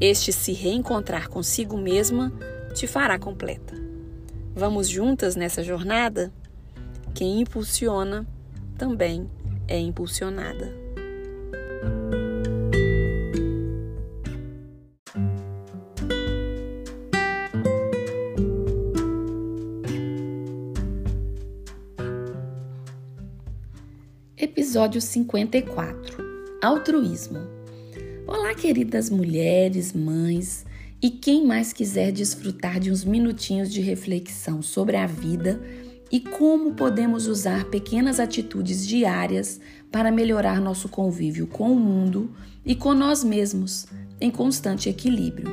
este se reencontrar consigo mesma te fará completa. Vamos juntas nessa jornada? Quem impulsiona também é impulsionada. Episódio 54 Altruísmo Olá, queridas mulheres, mães e quem mais quiser desfrutar de uns minutinhos de reflexão sobre a vida e como podemos usar pequenas atitudes diárias para melhorar nosso convívio com o mundo e com nós mesmos em constante equilíbrio.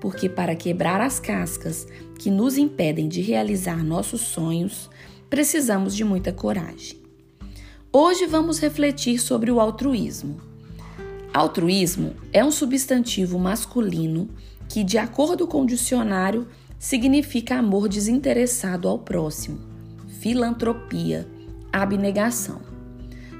Porque para quebrar as cascas que nos impedem de realizar nossos sonhos, precisamos de muita coragem. Hoje vamos refletir sobre o altruísmo. Altruísmo é um substantivo masculino que, de acordo com o dicionário, significa amor desinteressado ao próximo, filantropia, abnegação.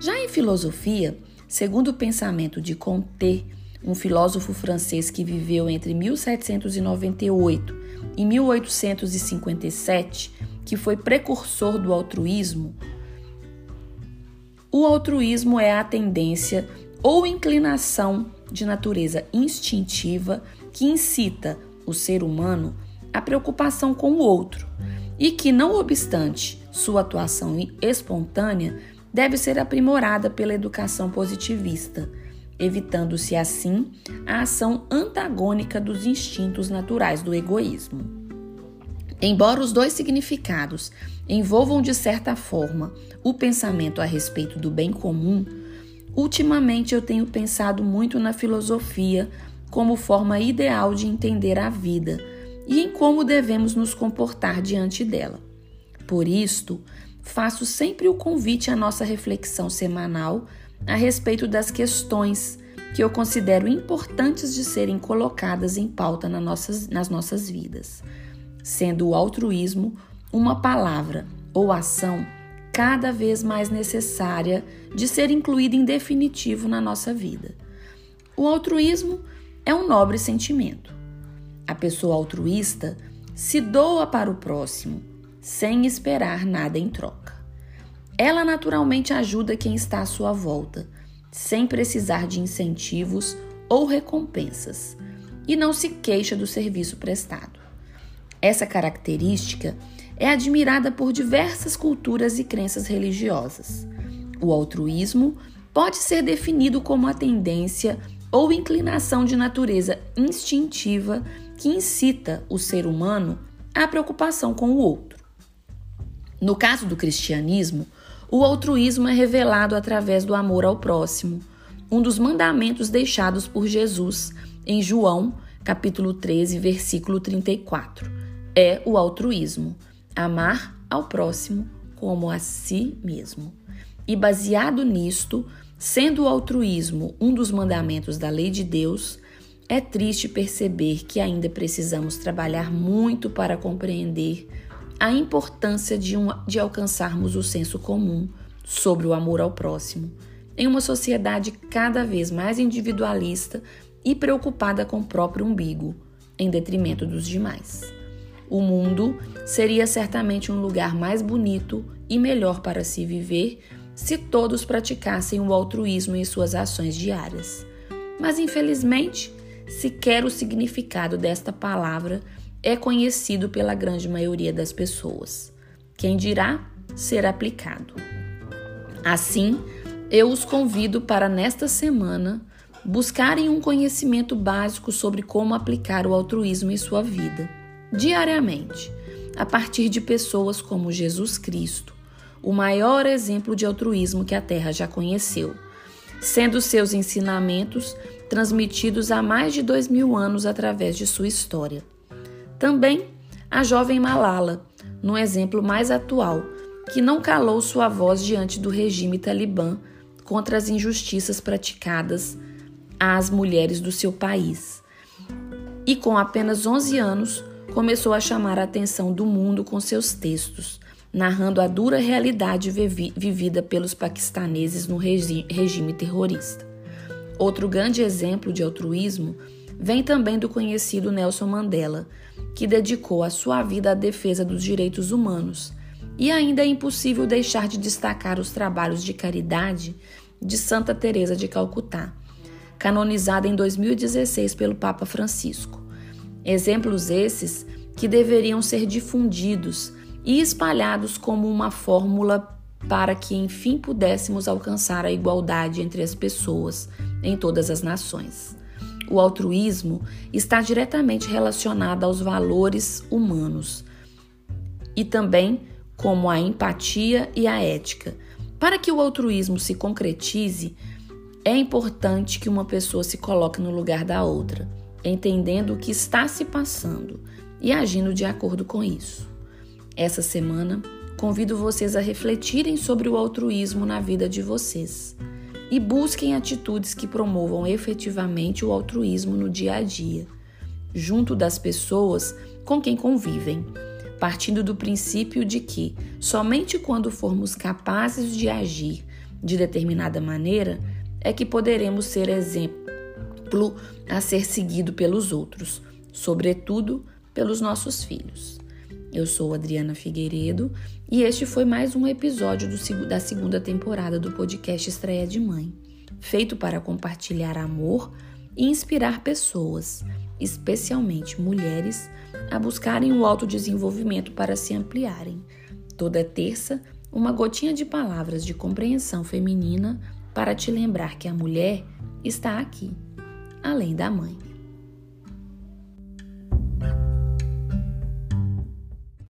Já em filosofia, segundo o pensamento de Comte, um filósofo francês que viveu entre 1798 e 1857, que foi precursor do altruísmo, o altruísmo é a tendência ou inclinação de natureza instintiva que incita o ser humano à preocupação com o outro e que, não obstante sua atuação espontânea, deve ser aprimorada pela educação positivista, evitando-se assim a ação antagônica dos instintos naturais do egoísmo. Embora os dois significados envolvam de certa forma o pensamento a respeito do bem comum, Ultimamente eu tenho pensado muito na filosofia como forma ideal de entender a vida e em como devemos nos comportar diante dela. Por isto, faço sempre o convite à nossa reflexão semanal a respeito das questões que eu considero importantes de serem colocadas em pauta nas nossas, nas nossas vidas, sendo o altruísmo uma palavra ou ação cada vez mais necessária de ser incluída em definitivo na nossa vida. O altruísmo é um nobre sentimento. A pessoa altruísta se doa para o próximo sem esperar nada em troca. Ela naturalmente ajuda quem está à sua volta, sem precisar de incentivos ou recompensas, e não se queixa do serviço prestado. Essa característica é admirada por diversas culturas e crenças religiosas. O altruísmo pode ser definido como a tendência ou inclinação de natureza instintiva que incita o ser humano à preocupação com o outro. No caso do cristianismo, o altruísmo é revelado através do amor ao próximo, um dos mandamentos deixados por Jesus em João, capítulo 13, versículo 34. É o altruísmo amar ao próximo como a si mesmo. E baseado nisto, sendo o altruísmo um dos mandamentos da lei de Deus, é triste perceber que ainda precisamos trabalhar muito para compreender a importância de, um, de alcançarmos o senso comum sobre o amor ao próximo, em uma sociedade cada vez mais individualista e preocupada com o próprio umbigo, em detrimento dos demais. O mundo seria certamente um lugar mais bonito e melhor para se viver se todos praticassem o altruísmo em suas ações diárias. Mas, infelizmente, sequer o significado desta palavra é conhecido pela grande maioria das pessoas. Quem dirá ser aplicado. Assim, eu os convido para nesta semana buscarem um conhecimento básico sobre como aplicar o altruísmo em sua vida, diariamente, a partir de pessoas como Jesus Cristo, o maior exemplo de altruísmo que a Terra já conheceu, sendo seus ensinamentos transmitidos há mais de dois mil anos através de sua história. Também a jovem Malala, no exemplo mais atual, que não calou sua voz diante do regime talibã contra as injustiças praticadas às mulheres do seu país. E com apenas 11 anos, começou a chamar a atenção do mundo com seus textos, narrando a dura realidade vivida pelos paquistaneses no regime terrorista. Outro grande exemplo de altruísmo vem também do conhecido Nelson Mandela, que dedicou a sua vida à defesa dos direitos humanos. E ainda é impossível deixar de destacar os trabalhos de caridade de Santa Teresa de Calcutá, canonizada em 2016 pelo Papa Francisco. Exemplos esses que deveriam ser difundidos e espalhados como uma fórmula para que enfim pudéssemos alcançar a igualdade entre as pessoas em todas as nações. O altruísmo está diretamente relacionado aos valores humanos e também como a empatia e a ética. Para que o altruísmo se concretize, é importante que uma pessoa se coloque no lugar da outra, entendendo o que está se passando e agindo de acordo com isso. Essa semana, convido vocês a refletirem sobre o altruísmo na vida de vocês e busquem atitudes que promovam efetivamente o altruísmo no dia a dia, junto das pessoas com quem convivem, partindo do princípio de que somente quando formos capazes de agir de determinada maneira é que poderemos ser exemplo a ser seguido pelos outros, sobretudo pelos nossos filhos. Eu sou Adriana Figueiredo e este foi mais um episódio do, da segunda temporada do podcast Estreia de Mãe, feito para compartilhar amor e inspirar pessoas, especialmente mulheres, a buscarem o autodesenvolvimento para se ampliarem. Toda terça, uma gotinha de palavras de compreensão feminina para te lembrar que a mulher está aqui, além da mãe.